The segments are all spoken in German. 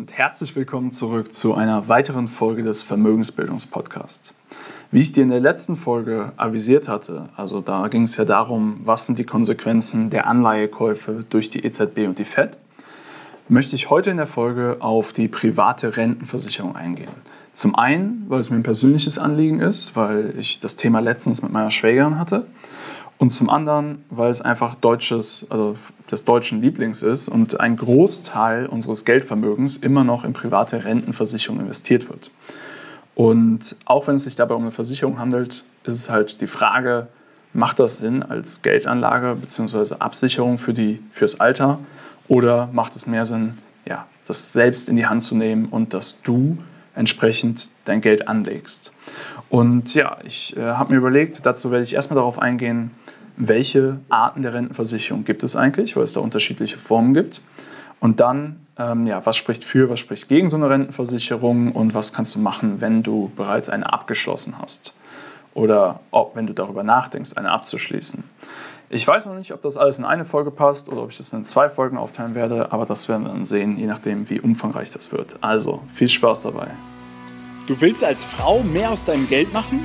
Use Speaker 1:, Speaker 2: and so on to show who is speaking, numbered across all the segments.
Speaker 1: und herzlich willkommen zurück zu einer weiteren Folge des Vermögensbildungspodcasts. Wie ich dir in der letzten Folge avisiert hatte, also da ging es ja darum, was sind die Konsequenzen der Anleihekäufe durch die EZB und die FED, möchte ich heute in der Folge auf die private Rentenversicherung eingehen. Zum einen, weil es mir ein persönliches Anliegen ist, weil ich das Thema letztens mit meiner Schwägerin hatte und zum anderen, weil es einfach deutsches, also des deutschen Lieblings ist und ein Großteil unseres Geldvermögens immer noch in private Rentenversicherungen investiert wird. Und auch wenn es sich dabei um eine Versicherung handelt, ist es halt die Frage, macht das Sinn als Geldanlage bzw. Absicherung für die, fürs Alter oder macht es mehr Sinn, ja, das selbst in die Hand zu nehmen und dass du entsprechend dein Geld anlegst. Und ja, ich äh, habe mir überlegt, dazu werde ich erstmal darauf eingehen, welche Arten der Rentenversicherung gibt es eigentlich, weil es da unterschiedliche Formen gibt. Und dann, ähm, ja, was spricht für, was spricht gegen so eine Rentenversicherung und was kannst du machen, wenn du bereits eine abgeschlossen hast oder ob, wenn du darüber nachdenkst, eine abzuschließen. Ich weiß noch nicht, ob das alles in eine Folge passt oder ob ich das in zwei Folgen aufteilen werde, aber das werden wir dann sehen, je nachdem, wie umfangreich das wird. Also, viel Spaß dabei.
Speaker 2: Du willst als Frau mehr aus deinem Geld machen?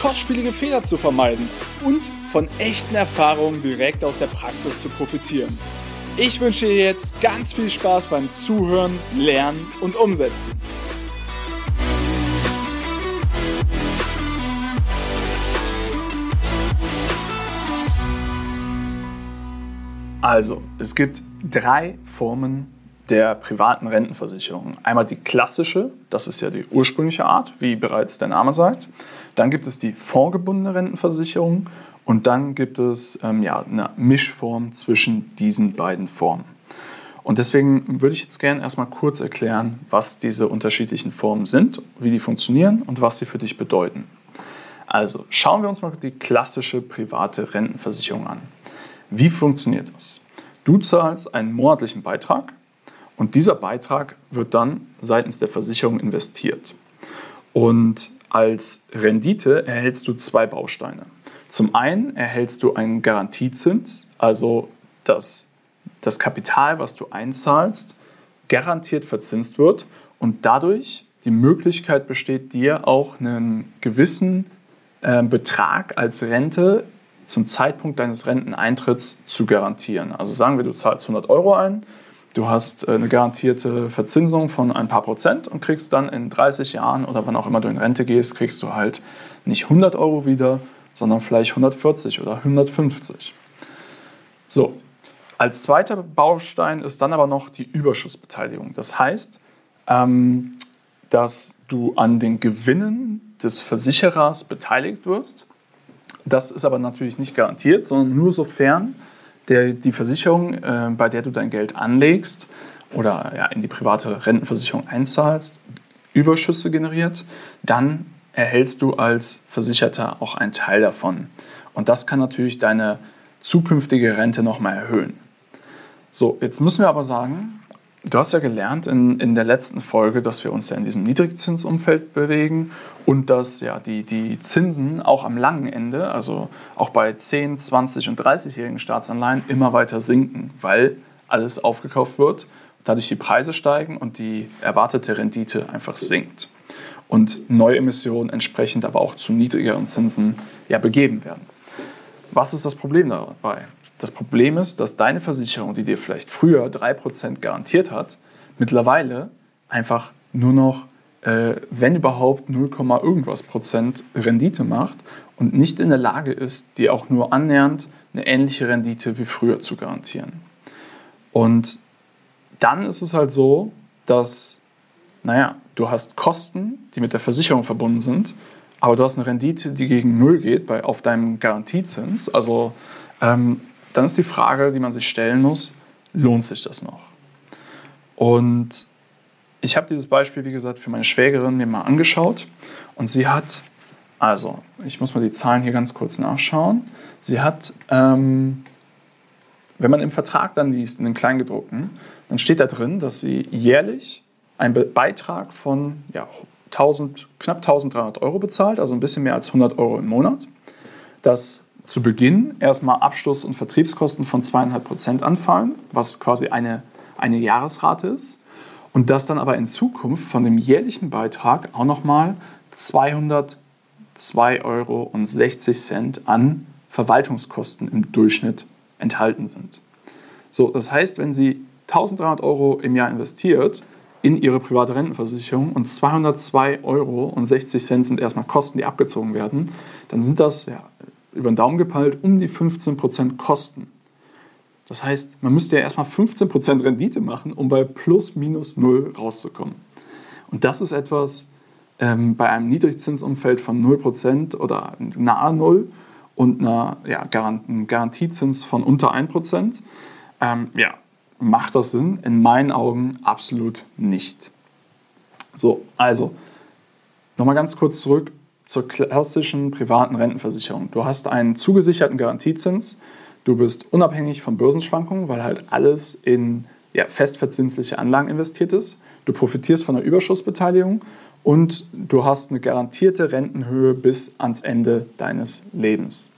Speaker 2: kostspielige Fehler zu vermeiden und von echten Erfahrungen direkt aus der Praxis zu profitieren. Ich wünsche dir jetzt ganz viel Spaß beim Zuhören, Lernen und Umsetzen.
Speaker 1: Also, es gibt drei Formen der privaten Rentenversicherung. Einmal die klassische, das ist ja die ursprüngliche Art, wie bereits der Name sagt. Dann gibt es die fondsgebundene Rentenversicherung und dann gibt es ähm, ja, eine Mischform zwischen diesen beiden Formen. Und deswegen würde ich jetzt gerne erstmal kurz erklären, was diese unterschiedlichen Formen sind, wie die funktionieren und was sie für dich bedeuten. Also schauen wir uns mal die klassische private Rentenversicherung an. Wie funktioniert das? Du zahlst einen monatlichen Beitrag und dieser Beitrag wird dann seitens der Versicherung investiert. Und als Rendite erhältst du zwei Bausteine. Zum einen erhältst du einen Garantiezins, also dass das Kapital, was du einzahlst, garantiert verzinst wird und dadurch die Möglichkeit besteht, dir auch einen gewissen äh, Betrag als Rente zum Zeitpunkt deines Renteneintritts zu garantieren. Also sagen wir, du zahlst 100 Euro ein, Du hast äh, eine garantierte Verzinsung von ein paar Prozent und kriegst dann in 30 Jahren oder wann auch immer du in Rente gehst, kriegst du halt nicht 100 Euro wieder, sondern vielleicht 140 oder 150. So, als zweiter Baustein ist dann aber noch die Überschussbeteiligung. Das heißt, ähm, dass du an den Gewinnen des Versicherers beteiligt wirst. Das ist aber natürlich nicht garantiert, sondern nur sofern der, die Versicherung, äh, bei der du dein Geld anlegst oder ja, in die private Rentenversicherung einzahlst, Überschüsse generiert, dann erhältst du als Versicherter auch einen Teil davon. Und das kann natürlich deine zukünftige Rente nochmal erhöhen. So, jetzt müssen wir aber sagen, Du hast ja gelernt in, in der letzten Folge, dass wir uns ja in diesem Niedrigzinsumfeld bewegen und dass ja die, die Zinsen auch am langen Ende, also auch bei 10, 20 und 30-jährigen Staatsanleihen, immer weiter sinken, weil alles aufgekauft wird, dadurch die Preise steigen und die erwartete Rendite einfach sinkt. Und Neuemissionen entsprechend aber auch zu niedrigeren Zinsen ja begeben werden. Was ist das Problem dabei? Das Problem ist, dass deine Versicherung, die dir vielleicht früher 3% garantiert hat, mittlerweile einfach nur noch, äh, wenn überhaupt, 0, irgendwas Prozent Rendite macht und nicht in der Lage ist, dir auch nur annähernd eine ähnliche Rendite wie früher zu garantieren. Und dann ist es halt so, dass, naja, du hast Kosten, die mit der Versicherung verbunden sind, aber du hast eine Rendite, die gegen Null geht bei, auf deinem Garantiezins. Also ähm, dann ist die Frage, die man sich stellen muss, lohnt sich das noch? Und ich habe dieses Beispiel, wie gesagt, für meine Schwägerin mir mal angeschaut und sie hat, also ich muss mal die Zahlen hier ganz kurz nachschauen, sie hat, ähm, wenn man im Vertrag dann liest, in den Kleingedruckten, dann steht da drin, dass sie jährlich einen Beitrag von ja, 1000, knapp 1300 Euro bezahlt, also ein bisschen mehr als 100 Euro im Monat. Dass zu Beginn erstmal Abschluss- und Vertriebskosten von 2,5 Prozent anfallen, was quasi eine, eine Jahresrate ist. Und dass dann aber in Zukunft von dem jährlichen Beitrag auch nochmal 202,60 Euro an Verwaltungskosten im Durchschnitt enthalten sind. So, das heißt, wenn Sie 1300 Euro im Jahr investiert, in ihre private Rentenversicherung und 202,60 Euro sind erstmal Kosten, die abgezogen werden, dann sind das ja, über den Daumen gepeilt um die 15% Kosten. Das heißt, man müsste ja erstmal 15% Rendite machen, um bei plus minus null rauszukommen. Und das ist etwas ähm, bei einem Niedrigzinsumfeld von 0% oder nahe Null und einer, ja, einem Garantiezins von unter 1%. Ähm, ja, macht das Sinn? In meinen Augen absolut nicht. So, also nochmal ganz kurz zurück zur klassischen privaten Rentenversicherung. Du hast einen zugesicherten Garantiezins, du bist unabhängig von Börsenschwankungen, weil halt alles in ja, festverzinsliche Anlagen investiert ist. Du profitierst von der Überschussbeteiligung und du hast eine garantierte Rentenhöhe bis ans Ende deines Lebens.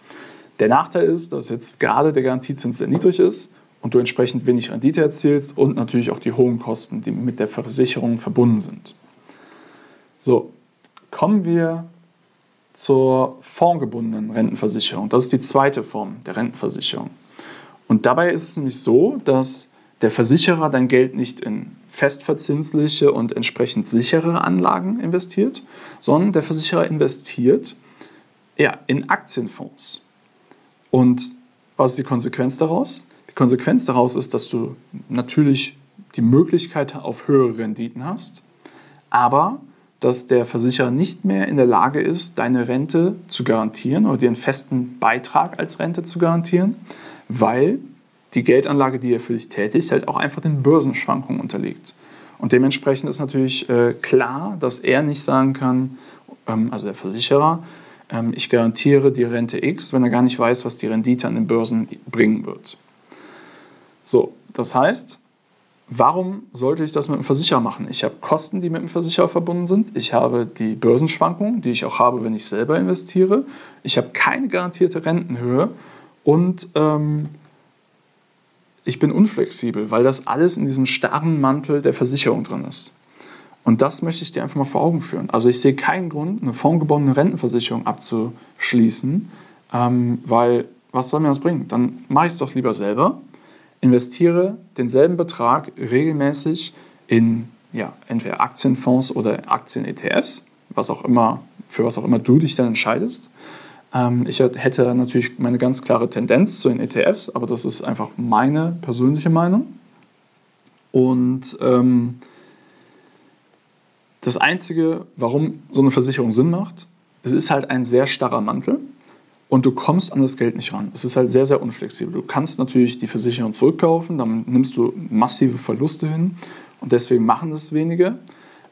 Speaker 1: Der Nachteil ist, dass jetzt gerade der Garantiezins sehr niedrig ist und du entsprechend wenig Rendite erzielst und natürlich auch die hohen Kosten, die mit der Versicherung verbunden sind. So, kommen wir zur fondgebundenen Rentenversicherung. Das ist die zweite Form der Rentenversicherung. Und dabei ist es nämlich so, dass der Versicherer dein Geld nicht in festverzinsliche und entsprechend sichere Anlagen investiert, sondern der Versicherer investiert ja, in Aktienfonds. Und was ist die Konsequenz daraus? Konsequenz daraus ist, dass du natürlich die Möglichkeit auf höhere Renditen hast, aber dass der Versicherer nicht mehr in der Lage ist, deine Rente zu garantieren oder dir einen festen Beitrag als Rente zu garantieren, weil die Geldanlage, die er für dich tätigt, halt auch einfach den Börsenschwankungen unterliegt. Und dementsprechend ist natürlich äh, klar, dass er nicht sagen kann, ähm, also der Versicherer, ähm, ich garantiere die Rente X, wenn er gar nicht weiß, was die Rendite an den Börsen bringen wird. So, das heißt, warum sollte ich das mit einem Versicherer machen? Ich habe Kosten, die mit dem Versicherer verbunden sind. Ich habe die Börsenschwankungen, die ich auch habe, wenn ich selber investiere. Ich habe keine garantierte Rentenhöhe und ähm, ich bin unflexibel, weil das alles in diesem starren Mantel der Versicherung drin ist. Und das möchte ich dir einfach mal vor Augen führen. Also ich sehe keinen Grund, eine fondgebundene Rentenversicherung abzuschließen, ähm, weil was soll mir das bringen? Dann mache ich es doch lieber selber investiere denselben Betrag regelmäßig in ja, entweder Aktienfonds oder Aktien-ETFs, was auch immer, für was auch immer du dich dann entscheidest. Ähm, ich hätte natürlich meine ganz klare Tendenz zu den ETFs, aber das ist einfach meine persönliche Meinung. Und ähm, das Einzige, warum so eine Versicherung Sinn macht, es ist halt ein sehr starrer Mantel und du kommst an das Geld nicht ran. Es ist halt sehr, sehr unflexibel. Du kannst natürlich die Versicherung zurückkaufen, dann nimmst du massive Verluste hin und deswegen machen das wenige.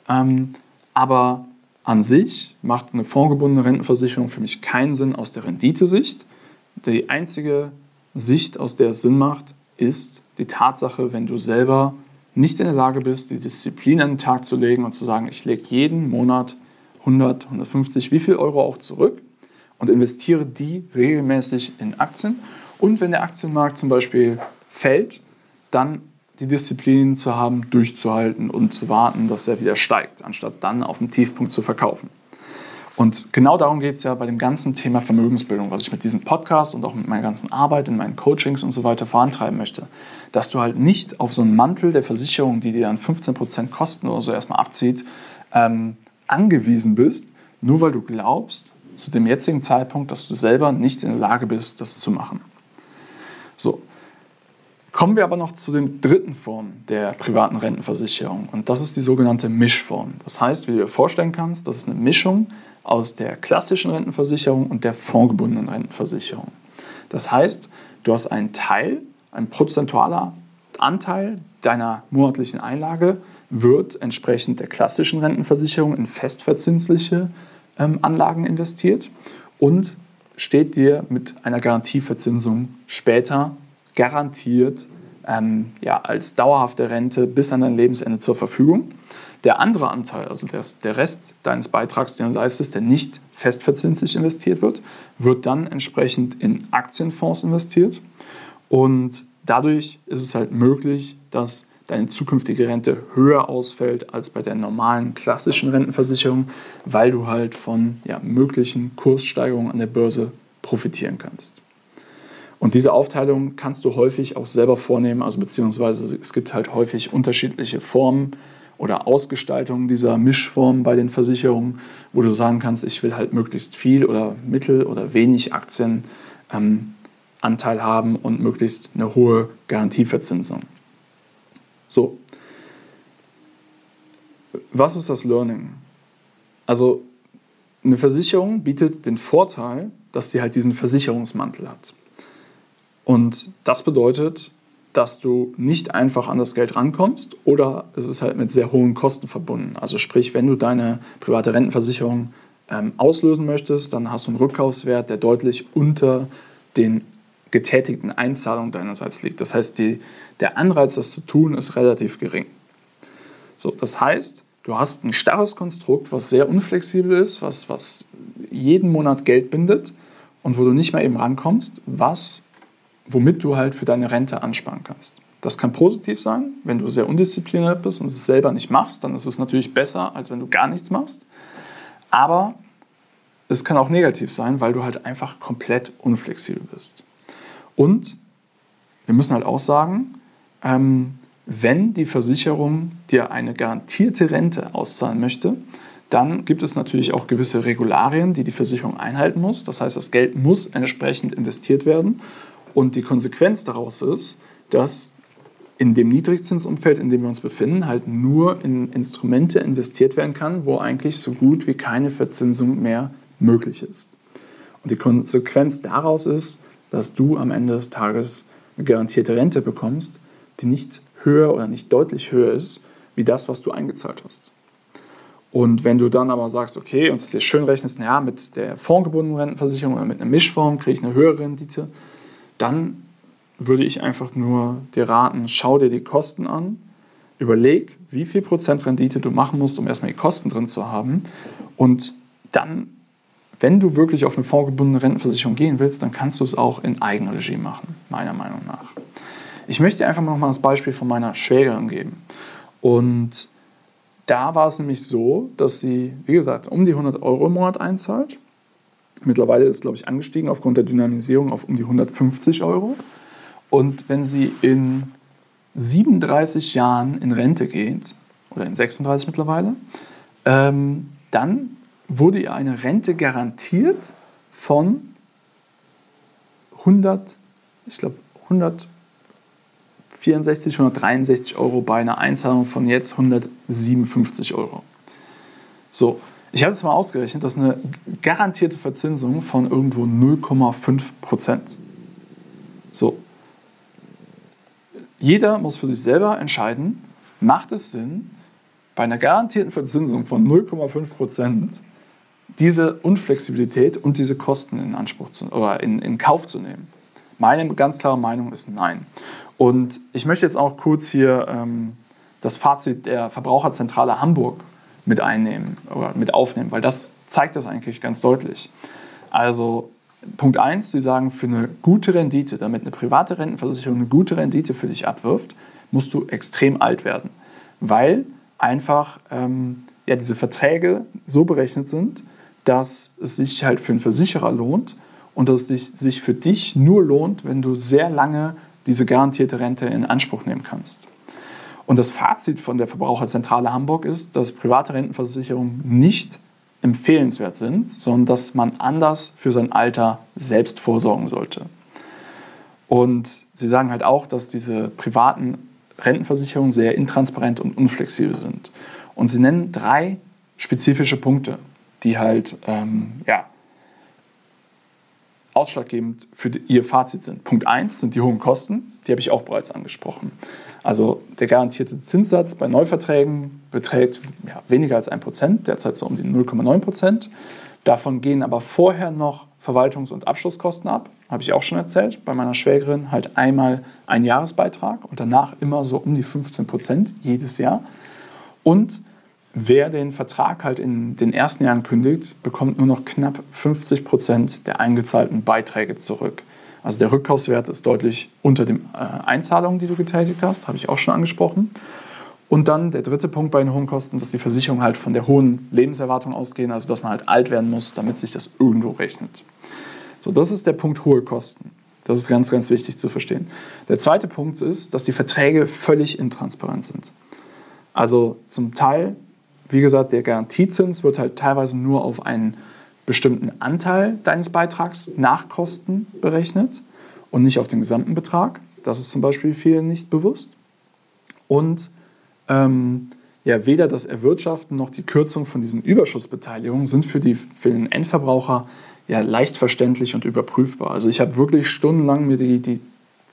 Speaker 1: Ähm, aber an sich macht eine fondgebundene Rentenversicherung für mich keinen Sinn aus der Renditesicht. Die einzige Sicht, aus der es Sinn macht, ist die Tatsache, wenn du selber nicht in der Lage bist, die Disziplin an den Tag zu legen und zu sagen, ich lege jeden Monat 100, 150, wie viel Euro auch zurück und investiere die regelmäßig in Aktien. Und wenn der Aktienmarkt zum Beispiel fällt, dann die Disziplin zu haben, durchzuhalten und zu warten, dass er wieder steigt, anstatt dann auf dem Tiefpunkt zu verkaufen. Und genau darum geht es ja bei dem ganzen Thema Vermögensbildung, was ich mit diesem Podcast und auch mit meiner ganzen Arbeit, in meinen Coachings und so weiter vorantreiben möchte. Dass du halt nicht auf so einen Mantel der Versicherung, die dir dann 15% Kosten oder so erstmal abzieht, ähm, angewiesen bist, nur weil du glaubst, zu dem jetzigen Zeitpunkt, dass du selber nicht in der Lage bist, das zu machen. So, kommen wir aber noch zu den dritten Form der privaten Rentenversicherung und das ist die sogenannte Mischform. Das heißt, wie du dir vorstellen kannst, das ist eine Mischung aus der klassischen Rentenversicherung und der fondgebundenen Rentenversicherung. Das heißt, du hast einen Teil, ein prozentualer Anteil deiner monatlichen Einlage, wird entsprechend der klassischen Rentenversicherung in festverzinsliche Anlagen investiert und steht dir mit einer Garantieverzinsung später garantiert ähm, ja, als dauerhafte Rente bis an dein Lebensende zur Verfügung. Der andere Anteil, also der, der Rest deines Beitrags, den du leistest, der nicht festverzinslich investiert wird, wird dann entsprechend in Aktienfonds investiert. Und dadurch ist es halt möglich, dass deine zukünftige Rente höher ausfällt als bei der normalen klassischen Rentenversicherung, weil du halt von ja, möglichen Kurssteigerungen an der Börse profitieren kannst. Und diese Aufteilung kannst du häufig auch selber vornehmen, also beziehungsweise es gibt halt häufig unterschiedliche Formen oder Ausgestaltungen dieser Mischformen bei den Versicherungen, wo du sagen kannst, ich will halt möglichst viel oder mittel oder wenig Aktienanteil ähm, haben und möglichst eine hohe Garantieverzinsung. So, was ist das Learning? Also eine Versicherung bietet den Vorteil, dass sie halt diesen Versicherungsmantel hat. Und das bedeutet, dass du nicht einfach an das Geld rankommst oder es ist halt mit sehr hohen Kosten verbunden. Also sprich, wenn du deine private Rentenversicherung ähm, auslösen möchtest, dann hast du einen Rückkaufswert, der deutlich unter den getätigten Einzahlungen deinerseits liegt. Das heißt, die, der Anreiz, das zu tun, ist relativ gering. So, das heißt, du hast ein starres Konstrukt, was sehr unflexibel ist, was, was jeden Monat Geld bindet und wo du nicht mehr eben rankommst, was womit du halt für deine Rente ansparen kannst. Das kann positiv sein, wenn du sehr undiszipliniert bist und es selber nicht machst, dann ist es natürlich besser, als wenn du gar nichts machst. Aber es kann auch negativ sein, weil du halt einfach komplett unflexibel bist. Und wir müssen halt auch sagen, ähm, wenn die Versicherung dir eine garantierte Rente auszahlen möchte, dann gibt es natürlich auch gewisse Regularien, die die Versicherung einhalten muss. Das heißt, das Geld muss entsprechend investiert werden. Und die Konsequenz daraus ist, dass in dem Niedrigzinsumfeld, in dem wir uns befinden, halt nur in Instrumente investiert werden kann, wo eigentlich so gut wie keine Verzinsung mehr möglich ist. Und die Konsequenz daraus ist, dass du am Ende des Tages eine garantierte Rente bekommst, die nicht höher oder nicht deutlich höher ist, wie das, was du eingezahlt hast. Und wenn du dann aber sagst, okay, und das dir schön rechnest, naja, mit der fondgebundenen Rentenversicherung oder mit einer Mischform kriege ich eine höhere Rendite, dann würde ich einfach nur dir raten, schau dir die Kosten an, überleg, wie viel Prozent Rendite du machen musst, um erstmal die Kosten drin zu haben. Und dann, wenn du wirklich auf eine vorgebundene Rentenversicherung gehen willst, dann kannst du es auch in Eigenregie machen, meiner Meinung nach. Ich möchte einfach noch mal das Beispiel von meiner Schwägerin geben. Und da war es nämlich so, dass sie, wie gesagt, um die 100 Euro im Monat einzahlt Mittlerweile ist, glaube ich, angestiegen aufgrund der Dynamisierung auf um die 150 Euro. Und wenn sie in 37 Jahren in Rente geht, oder in 36 mittlerweile, ähm, dann wurde ihr eine Rente garantiert von 100, ich glaube 164, 163 Euro bei einer Einzahlung von jetzt 157 Euro. So, ich habe es mal ausgerechnet, das ist eine garantierte Verzinsung von irgendwo 0,5 Prozent. So. Jeder muss für sich selber entscheiden, macht es Sinn, bei einer garantierten Verzinsung von 0,5 Prozent diese Unflexibilität und diese Kosten in Anspruch zu, oder in, in Kauf zu nehmen? Meine ganz klare Meinung ist nein. Und ich möchte jetzt auch kurz hier ähm, das Fazit der Verbraucherzentrale Hamburg mit einnehmen oder mit aufnehmen, weil das zeigt das eigentlich ganz deutlich. Also Punkt 1, sie sagen, für eine gute Rendite, damit eine private Rentenversicherung eine gute Rendite für dich abwirft, musst du extrem alt werden, weil einfach ähm, ja, diese Verträge so berechnet sind, dass es sich halt für einen Versicherer lohnt und dass es sich für dich nur lohnt, wenn du sehr lange diese garantierte Rente in Anspruch nehmen kannst. Und das Fazit von der Verbraucherzentrale Hamburg ist, dass private Rentenversicherungen nicht empfehlenswert sind, sondern dass man anders für sein Alter selbst vorsorgen sollte. Und sie sagen halt auch, dass diese privaten Rentenversicherungen sehr intransparent und unflexibel sind. Und sie nennen drei spezifische Punkte, die halt ähm, ja, ausschlaggebend für Ihr Fazit sind. Punkt 1 sind die hohen Kosten, die habe ich auch bereits angesprochen. Also der garantierte Zinssatz bei Neuverträgen beträgt ja, weniger als 1%, derzeit so um die 0,9%. Davon gehen aber vorher noch Verwaltungs- und Abschlusskosten ab, habe ich auch schon erzählt. Bei meiner Schwägerin halt einmal ein Jahresbeitrag und danach immer so um die 15% jedes Jahr. Und wer den Vertrag halt in den ersten Jahren kündigt, bekommt nur noch knapp 50% der eingezahlten Beiträge zurück. Also der Rückkaufswert ist deutlich unter den äh, Einzahlungen, die du getätigt hast, habe ich auch schon angesprochen. Und dann der dritte Punkt bei den hohen Kosten, dass die Versicherungen halt von der hohen Lebenserwartung ausgehen, also dass man halt alt werden muss, damit sich das irgendwo rechnet. So, das ist der Punkt hohe Kosten. Das ist ganz, ganz wichtig zu verstehen. Der zweite Punkt ist, dass die Verträge völlig intransparent sind. Also zum Teil, wie gesagt, der Garantiezins wird halt teilweise nur auf einen bestimmten Anteil deines Beitrags nach Kosten berechnet und nicht auf den gesamten Betrag. Das ist zum Beispiel vielen nicht bewusst. Und ähm, ja, weder das Erwirtschaften noch die Kürzung von diesen Überschussbeteiligungen sind für, die, für den Endverbraucher ja leicht verständlich und überprüfbar. Also ich habe wirklich stundenlang mir die, die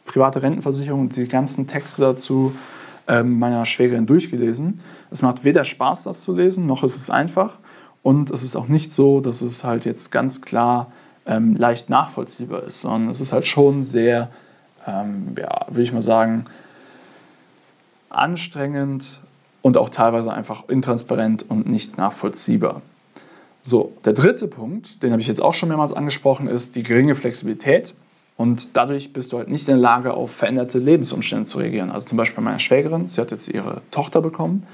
Speaker 1: private Rentenversicherung und die ganzen Texte dazu meiner Schwägerin durchgelesen. Es macht weder Spaß, das zu lesen, noch ist es einfach. Und es ist auch nicht so, dass es halt jetzt ganz klar ähm, leicht nachvollziehbar ist, sondern es ist halt schon sehr, ähm, ja, würde ich mal sagen, anstrengend und auch teilweise einfach intransparent und nicht nachvollziehbar. So, der dritte Punkt, den habe ich jetzt auch schon mehrmals angesprochen, ist die geringe Flexibilität. Und dadurch bist du halt nicht in der Lage, auf veränderte Lebensumstände zu reagieren. Also zum Beispiel bei meiner Schwägerin, sie hat jetzt ihre Tochter bekommen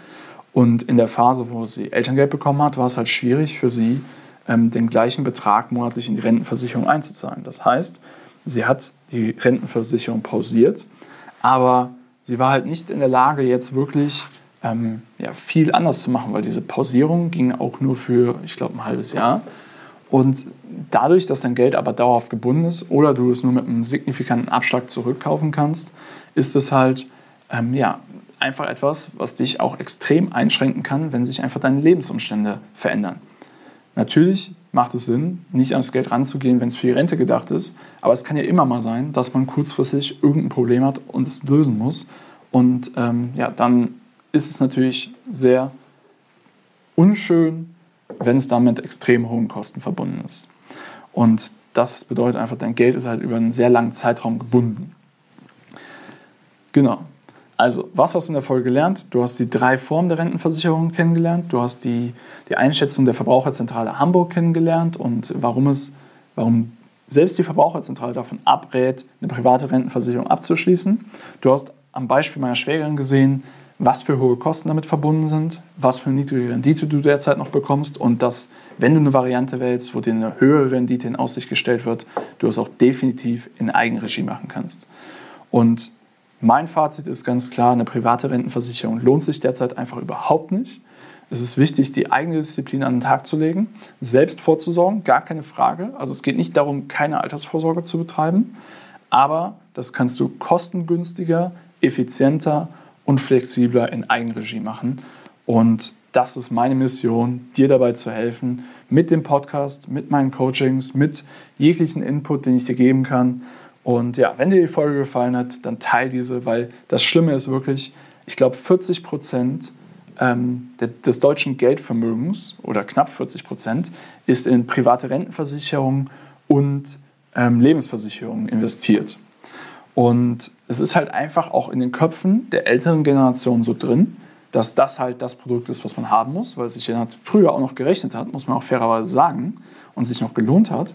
Speaker 1: und in der Phase, wo sie Elterngeld bekommen hat, war es halt schwierig für sie, ähm, den gleichen Betrag monatlich in die Rentenversicherung einzuzahlen. Das heißt, sie hat die Rentenversicherung pausiert, aber sie war halt nicht in der Lage, jetzt wirklich ähm, ja, viel anders zu machen, weil diese Pausierung ging auch nur für, ich glaube, ein halbes Jahr. Und dadurch, dass dein Geld aber dauerhaft gebunden ist oder du es nur mit einem signifikanten Abschlag zurückkaufen kannst, ist es halt ähm, ja, einfach etwas, was dich auch extrem einschränken kann, wenn sich einfach deine Lebensumstände verändern. Natürlich macht es Sinn, nicht ans Geld ranzugehen, wenn es für die Rente gedacht ist, aber es kann ja immer mal sein, dass man kurzfristig irgendein Problem hat und es lösen muss. Und ähm, ja, dann ist es natürlich sehr unschön, wenn es damit extrem hohen Kosten verbunden ist. Und das bedeutet einfach, dein Geld ist halt über einen sehr langen Zeitraum gebunden. Genau. Also, was hast du in der Folge gelernt? Du hast die drei Formen der Rentenversicherung kennengelernt. Du hast die, die Einschätzung der Verbraucherzentrale Hamburg kennengelernt und warum es, warum selbst die Verbraucherzentrale davon abrät, eine private Rentenversicherung abzuschließen. Du hast am Beispiel meiner Schwägerin gesehen, was für hohe Kosten damit verbunden sind, was für niedrige Rendite du derzeit noch bekommst und dass, wenn du eine Variante wählst, wo dir eine höhere Rendite in Aussicht gestellt wird, du es auch definitiv in Eigenregie machen kannst. Und mein Fazit ist ganz klar, eine private Rentenversicherung lohnt sich derzeit einfach überhaupt nicht. Es ist wichtig, die eigene Disziplin an den Tag zu legen, selbst vorzusorgen, gar keine Frage. Also es geht nicht darum, keine Altersvorsorge zu betreiben, aber das kannst du kostengünstiger, effizienter und flexibler in Eigenregie machen. Und das ist meine Mission, dir dabei zu helfen, mit dem Podcast, mit meinen Coachings, mit jeglichen Input, den ich dir geben kann. Und ja, wenn dir die Folge gefallen hat, dann teile diese, weil das Schlimme ist wirklich, ich glaube, 40 Prozent ähm, des deutschen Geldvermögens oder knapp 40 Prozent ist in private Rentenversicherungen und ähm, Lebensversicherungen investiert. Und es ist halt einfach auch in den Köpfen der älteren Generation so drin, dass das halt das Produkt ist, was man haben muss, weil es sich ja früher auch noch gerechnet hat, muss man auch fairerweise sagen, und sich noch gelohnt hat.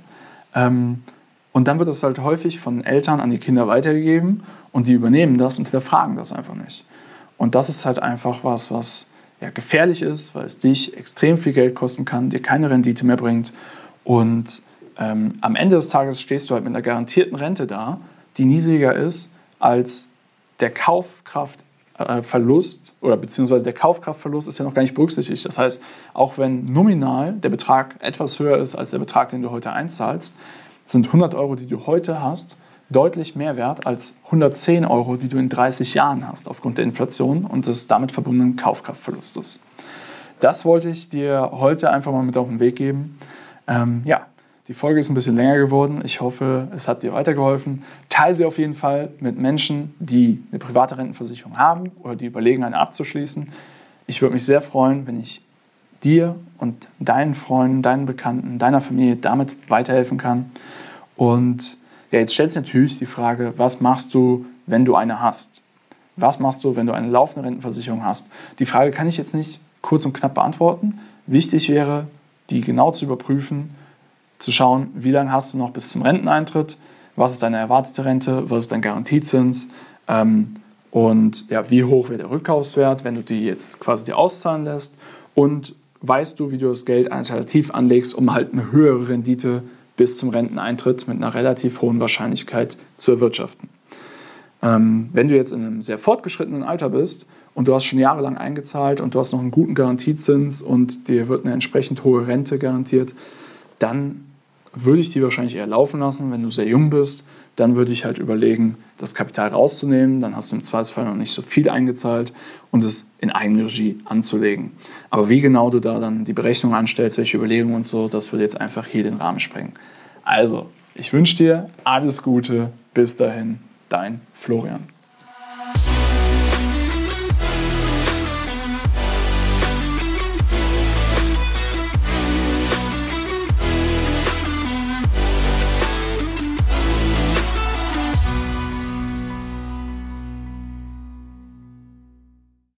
Speaker 1: Ähm, und dann wird das halt häufig von Eltern an die Kinder weitergegeben und die übernehmen das und hinterfragen das einfach nicht. Und das ist halt einfach was, was ja, gefährlich ist, weil es dich extrem viel Geld kosten kann, dir keine Rendite mehr bringt. Und ähm, am Ende des Tages stehst du halt mit einer garantierten Rente da die niedriger ist als der Kaufkraftverlust oder beziehungsweise der Kaufkraftverlust ist ja noch gar nicht berücksichtigt. Das heißt, auch wenn nominal der Betrag etwas höher ist als der Betrag, den du heute einzahlst, sind 100 Euro, die du heute hast, deutlich mehr wert als 110 Euro, die du in 30 Jahren hast aufgrund der Inflation und des damit verbundenen Kaufkraftverlustes. Das wollte ich dir heute einfach mal mit auf den Weg geben. Ähm, ja, die Folge ist ein bisschen länger geworden. Ich hoffe, es hat dir weitergeholfen. Teile sie auf jeden Fall mit Menschen, die eine private Rentenversicherung haben oder die überlegen, eine abzuschließen. Ich würde mich sehr freuen, wenn ich dir und deinen Freunden, deinen Bekannten, deiner Familie damit weiterhelfen kann. Und ja, jetzt stellt sich natürlich die Frage, was machst du, wenn du eine hast? Was machst du, wenn du eine laufende Rentenversicherung hast? Die Frage kann ich jetzt nicht kurz und knapp beantworten. Wichtig wäre, die genau zu überprüfen, zu schauen, wie lange hast du noch bis zum Renteneintritt, was ist deine erwartete Rente, was ist dein Garantiezins ähm, und ja, wie hoch wird der Rückkaufswert, wenn du die jetzt quasi dir auszahlen lässt und weißt du, wie du das Geld alternativ anlegst, um halt eine höhere Rendite bis zum Renteneintritt mit einer relativ hohen Wahrscheinlichkeit zu erwirtschaften. Ähm, wenn du jetzt in einem sehr fortgeschrittenen Alter bist und du hast schon jahrelang eingezahlt und du hast noch einen guten Garantiezins und dir wird eine entsprechend hohe Rente garantiert, dann würde ich die wahrscheinlich eher laufen lassen. Wenn du sehr jung bist, dann würde ich halt überlegen, das Kapital rauszunehmen. Dann hast du im Zweifelsfall noch nicht so viel eingezahlt und es in Eigenregie anzulegen. Aber wie genau du da dann die Berechnung anstellst, welche Überlegungen und so, das würde jetzt einfach hier den Rahmen sprengen. Also, ich wünsche dir alles Gute. Bis dahin, dein Florian.